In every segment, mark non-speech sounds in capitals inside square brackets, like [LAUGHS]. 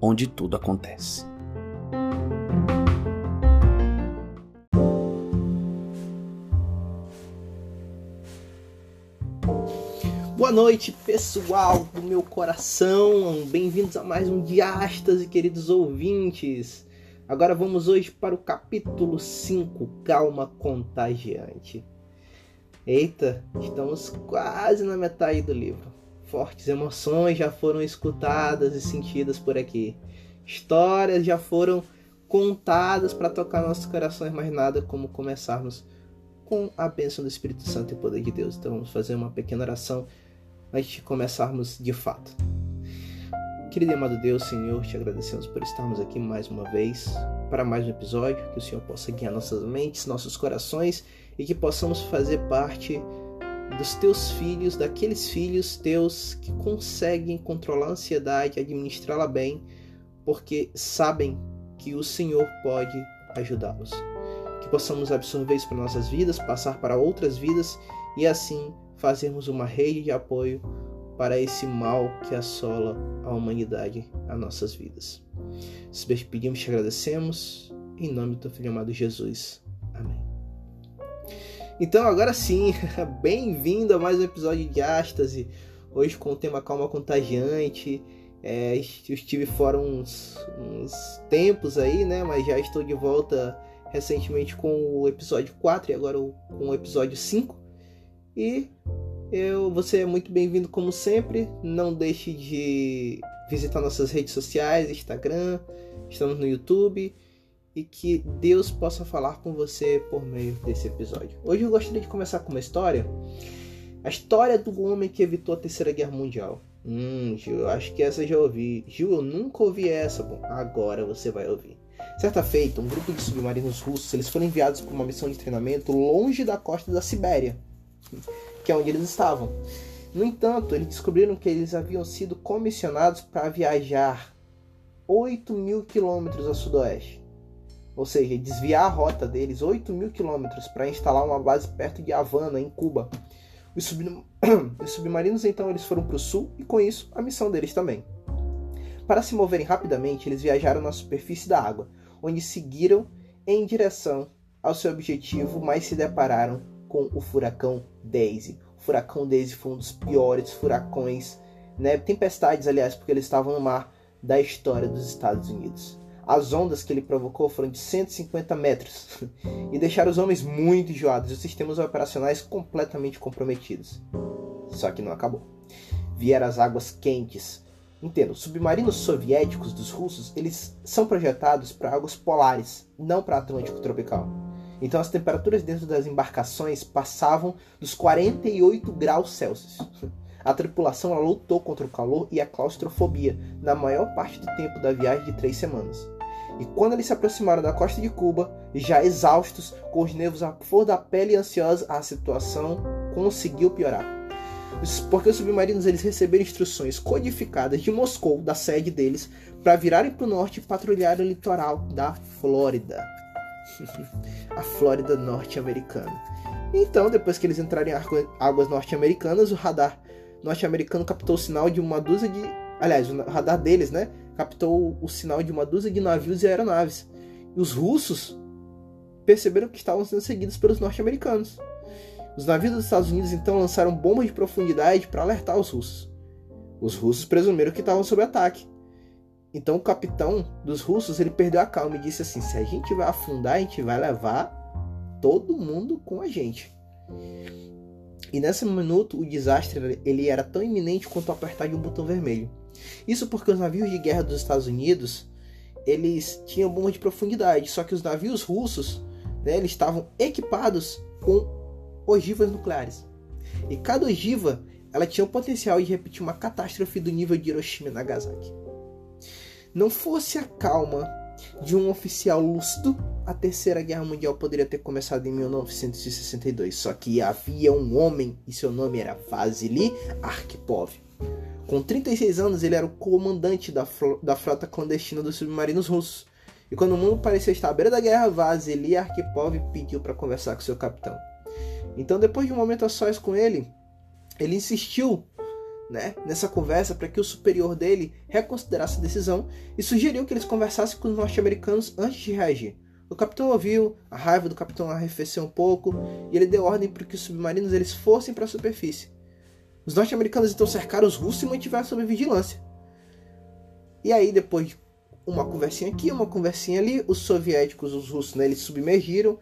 onde tudo acontece. Boa noite, pessoal do meu coração. Bem-vindos a mais um Diástase, queridos ouvintes. Agora vamos hoje para o capítulo 5, Calma Contagiante. Eita, estamos quase na metade do livro. Fortes emoções já foram escutadas e sentidas por aqui. Histórias já foram contadas para tocar nossos corações, mas nada como começarmos com a bênção do Espírito Santo e poder de Deus. Então vamos fazer uma pequena oração antes de começarmos de fato. Querido e amado Deus, Senhor, te agradecemos por estarmos aqui mais uma vez para mais um episódio, que o Senhor possa guiar nossas mentes, nossos corações e que possamos fazer parte dos teus filhos, daqueles filhos teus que conseguem controlar a ansiedade, administrá-la bem, porque sabem que o Senhor pode ajudá-los. Que possamos absorver isso para nossas vidas, passar para outras vidas e assim fazermos uma rede de apoio para esse mal que assola a humanidade, as nossas vidas. Se pedimos, te agradecemos, em nome do teu filho amado Jesus. Amém. Então, agora sim, [LAUGHS] bem-vindo a mais um episódio de Ástase, hoje com o tema Calma Contagiante. É, eu estive fora uns, uns tempos aí, né? Mas já estou de volta recentemente com o episódio 4 e agora com o episódio 5. E eu, você é muito bem-vindo como sempre. Não deixe de visitar nossas redes sociais, Instagram, estamos no YouTube e que Deus possa falar com você por meio desse episódio. Hoje eu gostaria de começar com uma história. A história do homem que evitou a Terceira Guerra Mundial. Hum, Gil, eu acho que essa já ouvi. Gil, eu nunca ouvi essa. Bom, agora você vai ouvir. Certa feita, um grupo de submarinos russos eles foram enviados para uma missão de treinamento longe da costa da Sibéria que é onde eles estavam. No entanto, eles descobriram que eles haviam sido comissionados para viajar 8 mil quilômetros a sudoeste. Ou seja, desviar a rota deles 8 mil quilômetros para instalar uma base perto de Havana, em Cuba. Os. [CLEARS THROAT] Os submarinos então eles foram para o sul e com isso a missão deles também. Para se moverem rapidamente, eles viajaram na superfície da água, onde seguiram em direção ao seu objetivo, mas se depararam com o furacão Daisy. O furacão Daisy foi um dos piores furacões, né, tempestades, aliás, porque eles estavam no mar da história dos Estados Unidos. As ondas que ele provocou foram de 150 metros [LAUGHS] e deixaram os homens muito enjoados e os sistemas operacionais completamente comprometidos. Só que não acabou. Vieram as águas quentes. Entendo, os submarinos soviéticos dos russos, eles são projetados para águas polares, não para Atlântico tropical. Então as temperaturas dentro das embarcações passavam dos 48 graus Celsius. [LAUGHS] A tripulação lutou contra o calor e a claustrofobia na maior parte do tempo da viagem de três semanas. E quando eles se aproximaram da costa de Cuba, já exaustos, com os nervos à flor da pele e ansiosos, a situação conseguiu piorar. Porque os submarinos eles receberam instruções codificadas de Moscou, da sede deles, para virarem para o norte e patrulhar o litoral da Flórida. [LAUGHS] a Flórida norte-americana. Então, depois que eles entraram em águas norte-americanas, o radar norte-americano captou o sinal de uma dúzia de. Aliás, o radar deles, né? Captou o sinal de uma dúzia de navios e aeronaves. E os russos perceberam que estavam sendo seguidos pelos norte-americanos. Os navios dos Estados Unidos então lançaram bombas de profundidade para alertar os russos. Os russos presumiram que estavam sob ataque então o capitão dos russos ele perdeu a calma e disse assim: se a gente vai afundar, a gente vai levar todo mundo com a gente. E nesse minuto o desastre ele era tão iminente quanto apertar de um botão vermelho. Isso porque os navios de guerra dos Estados Unidos eles tinham bomba de profundidade, só que os navios russos né, eles estavam equipados com ogivas nucleares. E cada ogiva ela tinha o potencial de repetir uma catástrofe do nível de Hiroshima e Nagasaki. não fosse a calma de um oficial lúcido, a Terceira Guerra Mundial poderia ter começado em 1962. Só que havia um homem e seu nome era Vasily Arkhipov. Com 36 anos, ele era o comandante da, da frota clandestina dos submarinos russos. E quando o mundo parecia estar à beira da guerra, Vasily Arkhipov pediu para conversar com seu capitão. Então, depois de um momento a sós com ele, ele insistiu né, nessa conversa para que o superior dele reconsiderasse a decisão e sugeriu que eles conversassem com os norte-americanos antes de reagir. O capitão ouviu, a raiva do capitão arrefeceu um pouco e ele deu ordem para que os submarinos eles fossem para a superfície. Os norte-americanos então cercaram os russos e mantiveram sob vigilância. E aí, depois de uma conversinha aqui, uma conversinha ali, os soviéticos, os russos, né, eles submergiram,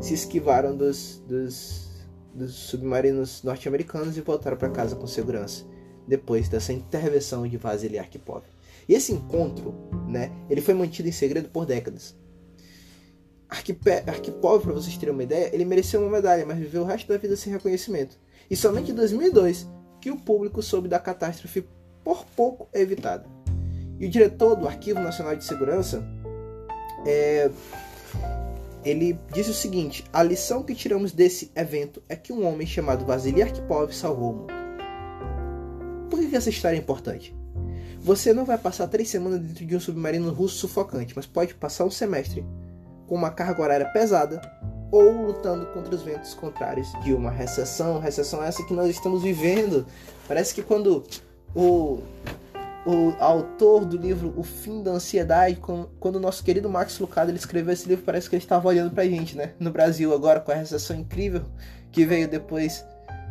se esquivaram dos, dos dos submarinos norte-americanos e voltaram para casa com segurança, depois dessa intervenção de Vasily Arkhipov. E esse encontro, né, ele foi mantido em segredo por décadas. Arkhipov, para vocês terem uma ideia, ele mereceu uma medalha, mas viveu o resto da vida sem reconhecimento. E somente em 2002 que o público soube da catástrofe por pouco evitada. E o diretor do Arquivo Nacional de Segurança é, ele disse o seguinte: a lição que tiramos desse evento é que um homem chamado Vasily Arkhipov salvou o mundo. Por que essa história é importante? Você não vai passar três semanas dentro de um submarino russo sufocante, mas pode passar um semestre com uma carga horária pesada ou lutando contra os ventos contrários de uma recessão. Recessão essa que nós estamos vivendo. Parece que quando o o autor do livro O Fim da Ansiedade, quando o nosso querido Max Lucado ele escreveu esse livro, parece que ele estava olhando pra gente, né? No Brasil agora, com a recessão incrível que veio depois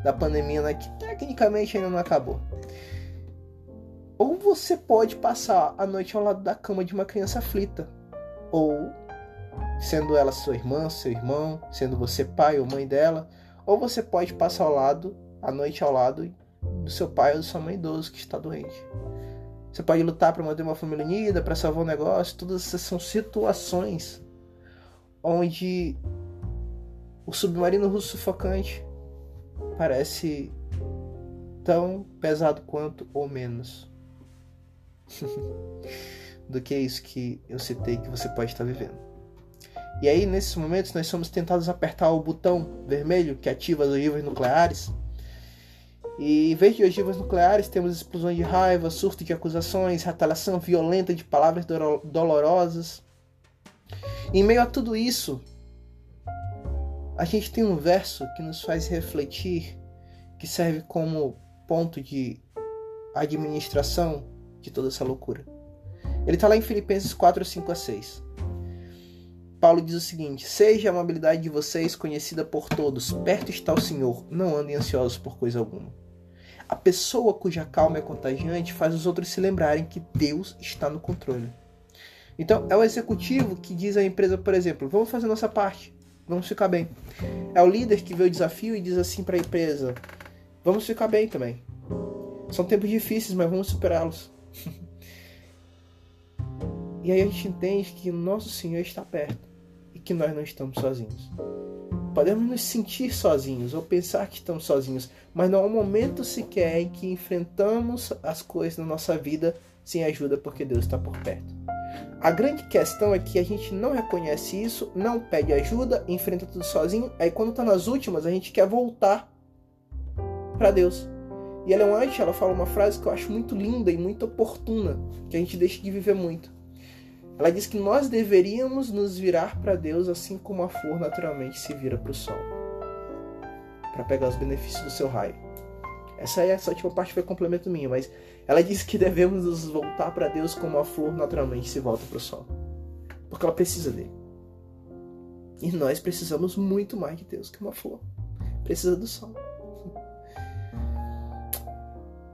da pandemia, né? que tecnicamente ainda não acabou. Ou você pode passar a noite ao lado da cama de uma criança aflita, ou sendo ela sua irmã, seu irmão, sendo você pai ou mãe dela, ou você pode passar ao lado, a noite ao lado do seu pai ou da sua mãe idoso que está doente. Você pode lutar para manter uma família unida, para salvar um negócio. Todas essas são situações onde o submarino russo sufocante parece tão pesado quanto ou menos [LAUGHS] do que isso que eu citei que você pode estar vivendo. E aí, nesses momentos, nós somos tentados apertar o botão vermelho que ativa as ogivas nucleares e em vez de ogivas nucleares, temos explosões de raiva, surto de acusações, retaliação violenta de palavras dolorosas. E em meio a tudo isso, a gente tem um verso que nos faz refletir, que serve como ponto de administração de toda essa loucura. Ele está lá em Filipenses 4, 5 a 6. Paulo diz o seguinte: Seja a amabilidade de vocês conhecida por todos, perto está o Senhor, não andem ansiosos por coisa alguma. A pessoa cuja calma é contagiante faz os outros se lembrarem que Deus está no controle. Então, é o executivo que diz à empresa, por exemplo, vamos fazer nossa parte, vamos ficar bem. É o líder que vê o desafio e diz assim para a empresa, vamos ficar bem também. São tempos difíceis, mas vamos superá-los. [LAUGHS] e aí a gente entende que nosso Senhor está perto e que nós não estamos sozinhos. Podemos nos sentir sozinhos ou pensar que estamos sozinhos, mas não há um momento sequer em que enfrentamos as coisas na nossa vida sem ajuda, porque Deus está por perto. A grande questão é que a gente não reconhece isso, não pede ajuda, enfrenta tudo sozinho, aí quando está nas últimas a gente quer voltar para Deus. E Leon White, ela fala uma frase que eu acho muito linda e muito oportuna, que a gente deixa de viver muito. Ela diz que nós deveríamos nos virar para Deus assim como a flor naturalmente se vira para o sol, para pegar os benefícios do seu raio. Essa é essa última parte foi complemento minha, mas ela diz que devemos nos voltar para Deus como a flor naturalmente se volta para o sol, porque ela precisa dele. E nós precisamos muito mais de Deus que uma flor. Precisa do sol.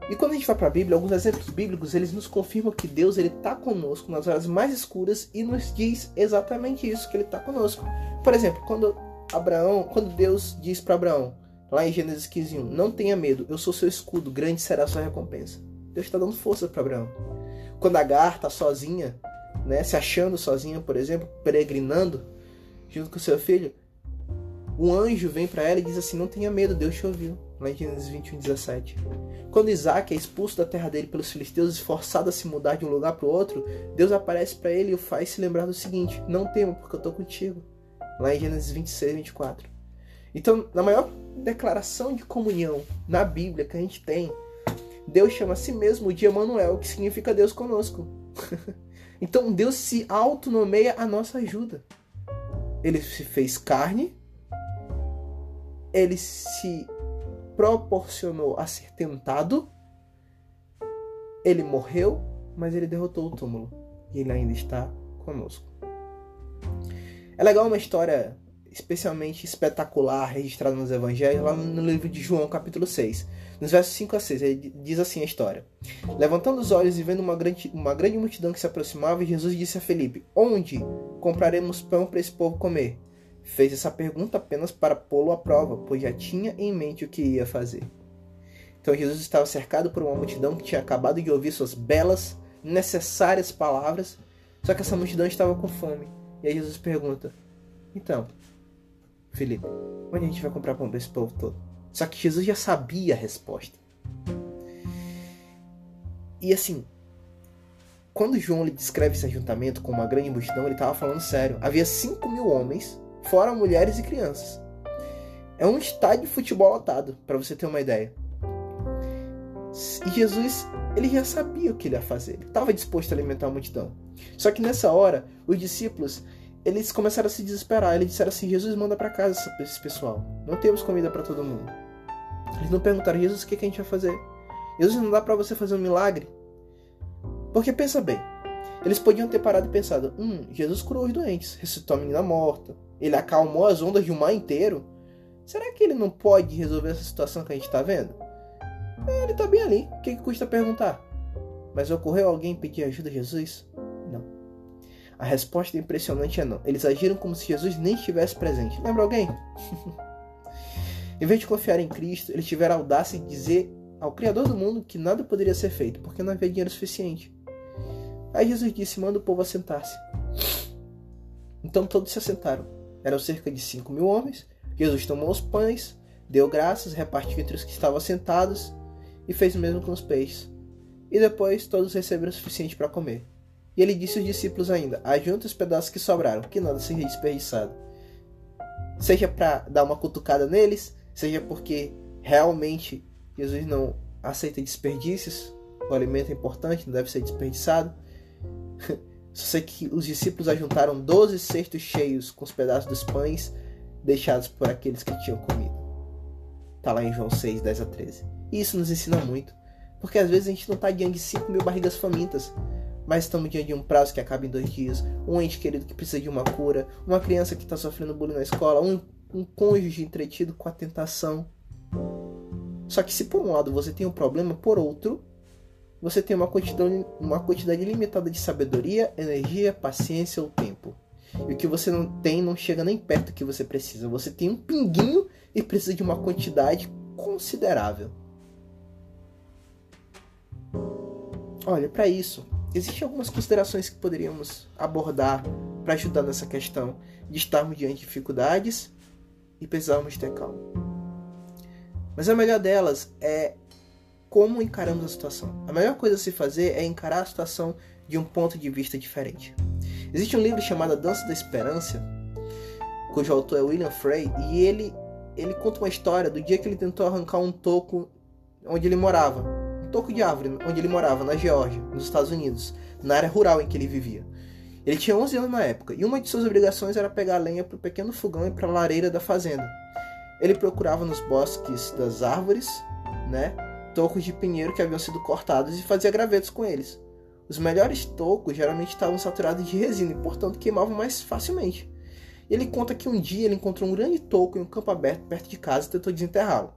E quando a gente vai para a Bíblia, alguns exemplos bíblicos, eles nos confirmam que Deus ele está conosco nas horas mais escuras e nos diz exatamente isso, que ele está conosco. Por exemplo, quando Abraão, quando Deus diz para Abraão, lá em Gênesis 15:1, não tenha medo, eu sou seu escudo, grande será a sua recompensa. Deus está dando força para Abraão. Quando Agar está sozinha, né, se achando sozinha, por exemplo, peregrinando junto com seu filho, um anjo vem para ela e diz assim: Não tenha medo, Deus te ouviu. Lá em Gênesis 21, 17. Quando Isaac é expulso da terra dele pelos filisteus e forçado a se mudar de um lugar para o outro, Deus aparece para ele e o faz se lembrar do seguinte: Não tema, porque eu estou contigo. Lá em Gênesis 26, 24. Então, na maior declaração de comunhão na Bíblia que a gente tem, Deus chama a si mesmo de Emanuel, que significa Deus conosco. [LAUGHS] então Deus se autonomeia a nossa ajuda. Ele se fez carne, ele se proporcionou a ser tentado, ele morreu, mas ele derrotou o túmulo e ele ainda está conosco. É legal uma história especialmente espetacular registrada nos evangelhos, lá no livro de João, capítulo 6. Nos versos 5 a 6, ele diz assim a história: Levantando os olhos e vendo uma grande, uma grande multidão que se aproximava, Jesus disse a Felipe: Onde compraremos pão para esse povo comer? Fez essa pergunta apenas para pô-lo à prova, pois já tinha em mente o que ia fazer. Então Jesus estava cercado por uma multidão que tinha acabado de ouvir suas belas, necessárias palavras, só que essa multidão estava com fome. E aí Jesus pergunta: Então, Felipe, onde a gente vai comprar pão para esse povo todo? Só que Jesus já sabia a resposta. E assim, quando João lhe descreve esse ajuntamento com uma grande multidão, ele estava falando sério. Havia 5 mil homens, fora mulheres e crianças. É um estádio de futebol lotado, para você ter uma ideia. E Jesus, ele já sabia o que ele ia fazer. Ele estava disposto a alimentar a multidão. Só que nessa hora, os discípulos, eles começaram a se desesperar. Eles disseram assim: Jesus, manda para casa esse pessoal. Não temos comida para todo mundo. Eles não perguntaram: Jesus, o que, que a gente vai fazer? Jesus, não dá para você fazer um milagre? Porque pensa bem, eles podiam ter parado e pensado: hum, Jesus curou os doentes, ressuscitou a menina morta, ele acalmou as ondas de um mar inteiro. Será que ele não pode resolver essa situação que a gente está vendo? É, ele está bem ali, o que, que custa perguntar? Mas ocorreu alguém pedir ajuda a Jesus? A resposta impressionante é não. Eles agiram como se Jesus nem estivesse presente. Lembra alguém? [LAUGHS] em vez de confiar em Cristo, eles tiveram a audácia de dizer ao Criador do mundo que nada poderia ser feito, porque não havia dinheiro suficiente. Aí Jesus disse: manda o povo assentar-se. Então todos se assentaram. Eram cerca de cinco mil homens. Jesus tomou os pães, deu graças, repartiu entre os que estavam sentados e fez o mesmo com os peixes. E depois todos receberam o suficiente para comer. E ele disse aos discípulos ainda: Ajunte os pedaços que sobraram, que nada seja desperdiçado. Seja para dar uma cutucada neles, seja porque realmente Jesus não aceita desperdícios, o alimento é importante, não deve ser desperdiçado. [LAUGHS] Só sei que os discípulos ajuntaram 12 cestos cheios com os pedaços dos pães deixados por aqueles que tinham comido. Está lá em João 6, 10 a 13. E isso nos ensina muito, porque às vezes a gente não está diante de 5 mil barrigas famintas, mas estamos diante de um prazo que acaba em dois dias, um ente querido que precisa de uma cura, uma criança que está sofrendo bullying na escola, um, um cônjuge entretido com a tentação. Só que se por um lado você tem um problema, por outro, você tem uma quantidade, uma quantidade limitada de sabedoria, energia, paciência ou tempo. E o que você não tem não chega nem perto do que você precisa. Você tem um pinguinho e precisa de uma quantidade considerável. Olha, para isso, existem algumas considerações que poderíamos abordar para ajudar nessa questão de estarmos diante de dificuldades e precisarmos ter calma. Mas a melhor delas é como encaramos a situação. A melhor coisa a se fazer é encarar a situação de um ponto de vista diferente. Existe um livro chamado A Dança da Esperança, cujo autor é William Frey, e ele, ele conta uma história do dia que ele tentou arrancar um toco onde ele morava toco de árvore onde ele morava, na Geórgia, nos Estados Unidos, na área rural em que ele vivia. Ele tinha 11 anos na época e uma de suas obrigações era pegar lenha para o pequeno fogão e para a lareira da fazenda. Ele procurava nos bosques das árvores, né, tocos de pinheiro que haviam sido cortados e fazia gravetos com eles. Os melhores tocos geralmente estavam saturados de resina e, portanto, queimavam mais facilmente. Ele conta que um dia ele encontrou um grande toco em um campo aberto perto de casa e tentou desenterrá-lo.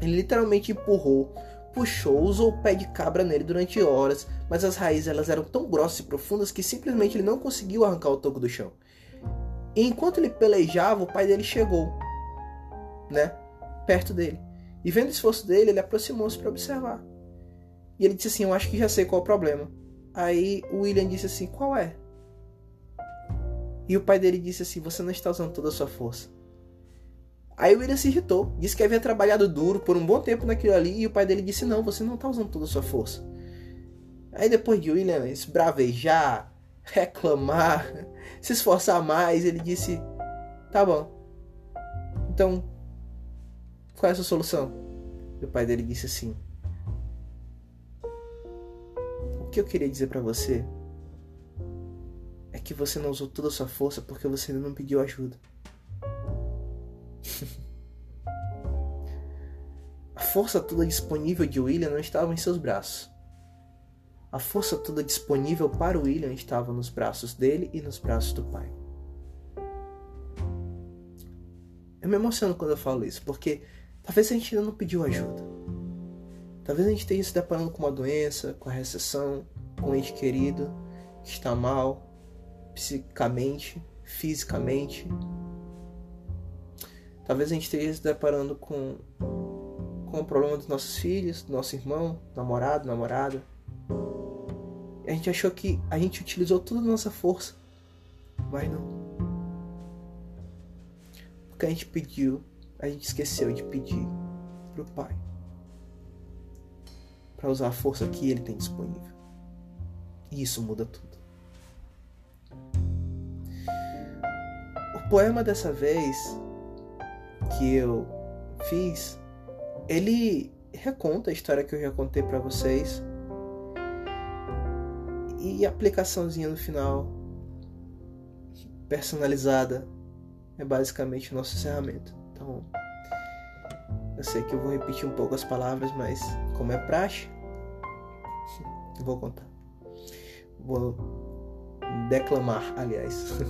Ele literalmente empurrou puxou, usou o pé de cabra nele durante horas, mas as raízes elas eram tão grossas e profundas que simplesmente ele não conseguiu arrancar o toco do chão. E enquanto ele pelejava, o pai dele chegou, né, perto dele. E vendo o esforço dele, ele aproximou-se para observar. E ele disse assim: Eu acho que já sei qual é o problema. Aí o William disse assim: Qual é? E o pai dele disse assim: Você não está usando toda a sua força. Aí o William se irritou, disse que havia trabalhado duro por um bom tempo naquilo ali e o pai dele disse: Não, você não está usando toda a sua força. Aí depois de William esbravejar, [LAUGHS] reclamar, [LAUGHS] se esforçar mais, ele disse: Tá bom. Então, qual é a sua solução? E o pai dele disse assim: O que eu queria dizer para você é que você não usou toda a sua força porque você ainda não pediu ajuda. [LAUGHS] A força toda disponível de William não estava em seus braços. A força toda disponível para William estava nos braços dele e nos braços do pai. Eu me emociono quando eu falo isso, porque talvez a gente ainda não pediu ajuda. Talvez a gente esteja se deparando com uma doença, com a recessão, com um ente querido que está mal, psicamente, fisicamente, Talvez a gente esteja se deparando com, com o problema dos nossos filhos, do nosso irmão, namorado, namorada. E a gente achou que a gente utilizou toda a nossa força, mas não. Porque a gente pediu, a gente esqueceu de pedir pro Pai para usar a força que Ele tem disponível. E isso muda tudo. O poema dessa vez que eu fiz, ele reconta a história que eu já contei para vocês. E a aplicaçãozinha no final, personalizada, é basicamente o nosso encerramento. Então, eu sei que eu vou repetir um pouco as palavras, mas como é praxe, vou contar. Vou declamar, aliás. [LAUGHS]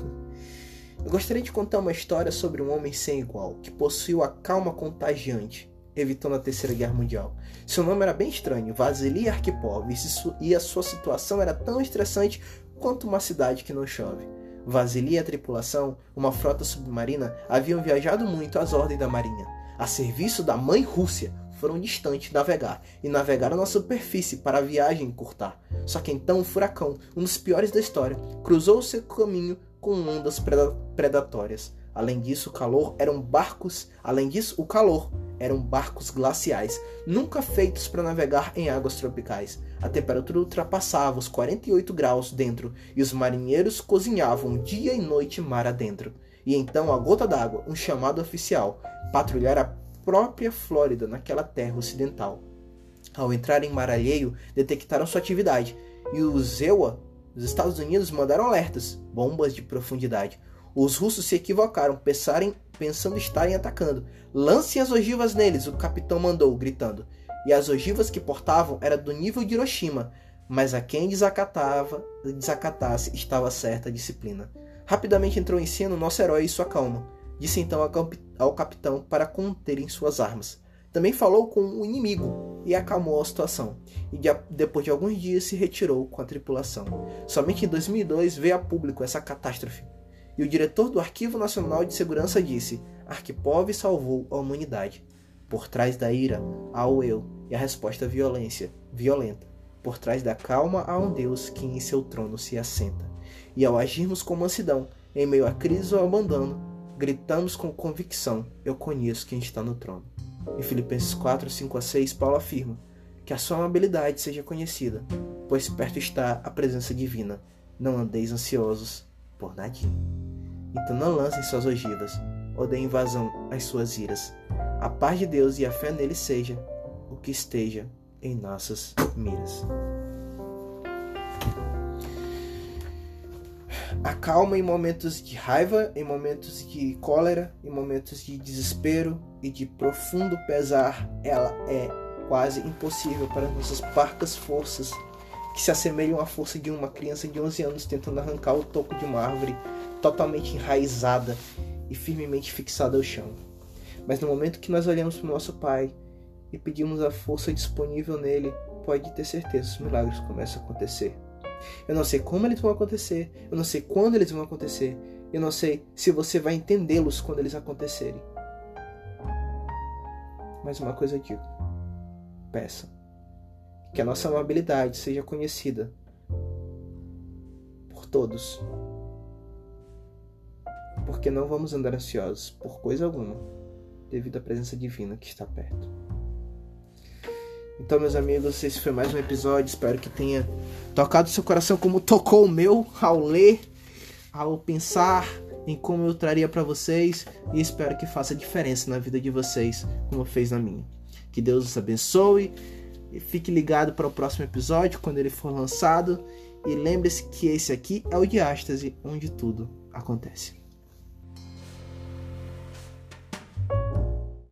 Eu gostaria de contar uma história sobre um homem sem igual, que possuiu a calma contagiante, evitando a Terceira Guerra Mundial. Seu nome era bem estranho, Vasily Arkhipov, e a sua situação era tão estressante quanto uma cidade que não chove. Vasily e a tripulação, uma frota submarina, haviam viajado muito às ordens da marinha, a serviço da mãe Rússia, foram distantes navegar e navegaram na superfície para a viagem encurtar. Só que então um furacão, um dos piores da história, cruzou seu caminho com ondas predatórias. Além disso, o calor eram barcos, além disso, o calor eram barcos glaciais, nunca feitos para navegar em águas tropicais. A temperatura ultrapassava os 48 graus dentro e os marinheiros cozinhavam dia e noite mar adentro. E então a gota d'água, um chamado oficial, patrulhar a própria Flórida naquela terra ocidental. Ao entrar em mar alheio, detectaram sua atividade e os EUA os Estados Unidos mandaram alertas, bombas de profundidade. Os russos se equivocaram, pensarem, pensando estarem atacando. Lancem as ogivas neles, o capitão mandou, gritando. E as ogivas que portavam era do nível de Hiroshima, mas a quem desacatava, desacatasse estava certa disciplina. Rapidamente entrou em cena o nosso herói e sua calma. Disse então ao capitão para conterem suas armas. Também falou com o inimigo e acalmou a situação, e de, depois de alguns dias se retirou com a tripulação. Somente em 2002 veio a público essa catástrofe, e o diretor do Arquivo Nacional de Segurança disse: Arquipov salvou a humanidade. Por trás da ira há o eu, e a resposta violência, violenta. Por trás da calma há um Deus que em seu trono se assenta. E ao agirmos com mansidão, em meio à crise ou abandono, gritamos com convicção: Eu conheço quem está no trono. Em Filipenses 4, 5 a 6, Paulo afirma que a sua amabilidade seja conhecida, pois perto está a presença divina. Não andeis ansiosos por nadinha. Então não lancem suas ogivas, ou deem vazão às suas iras. A paz de Deus e a fé nele seja o que esteja em nossas miras. acalma em momentos de raiva, em momentos de cólera, em momentos de desespero e de profundo pesar. Ela é quase impossível para nossas parcas forças, que se assemelham à força de uma criança de 11 anos tentando arrancar o toco de uma árvore totalmente enraizada e firmemente fixada ao chão. Mas no momento que nós olhamos para o nosso Pai e pedimos a força disponível nele, pode ter certeza, os milagres começam a acontecer. Eu não sei como eles vão acontecer, eu não sei quando eles vão acontecer, eu não sei se você vai entendê-los quando eles acontecerem. Mas uma coisa eu digo: peça que a nossa amabilidade seja conhecida por todos. Porque não vamos andar ansiosos por coisa alguma, devido à presença divina que está perto. Então, meus amigos, esse foi mais um episódio. Espero que tenha tocado seu coração como tocou o meu ao ler, ao pensar em como eu traria para vocês e espero que faça diferença na vida de vocês, como fez na minha. Que Deus os abençoe e fique ligado para o próximo episódio quando ele for lançado e lembre-se que esse aqui é o Diástase, onde tudo acontece.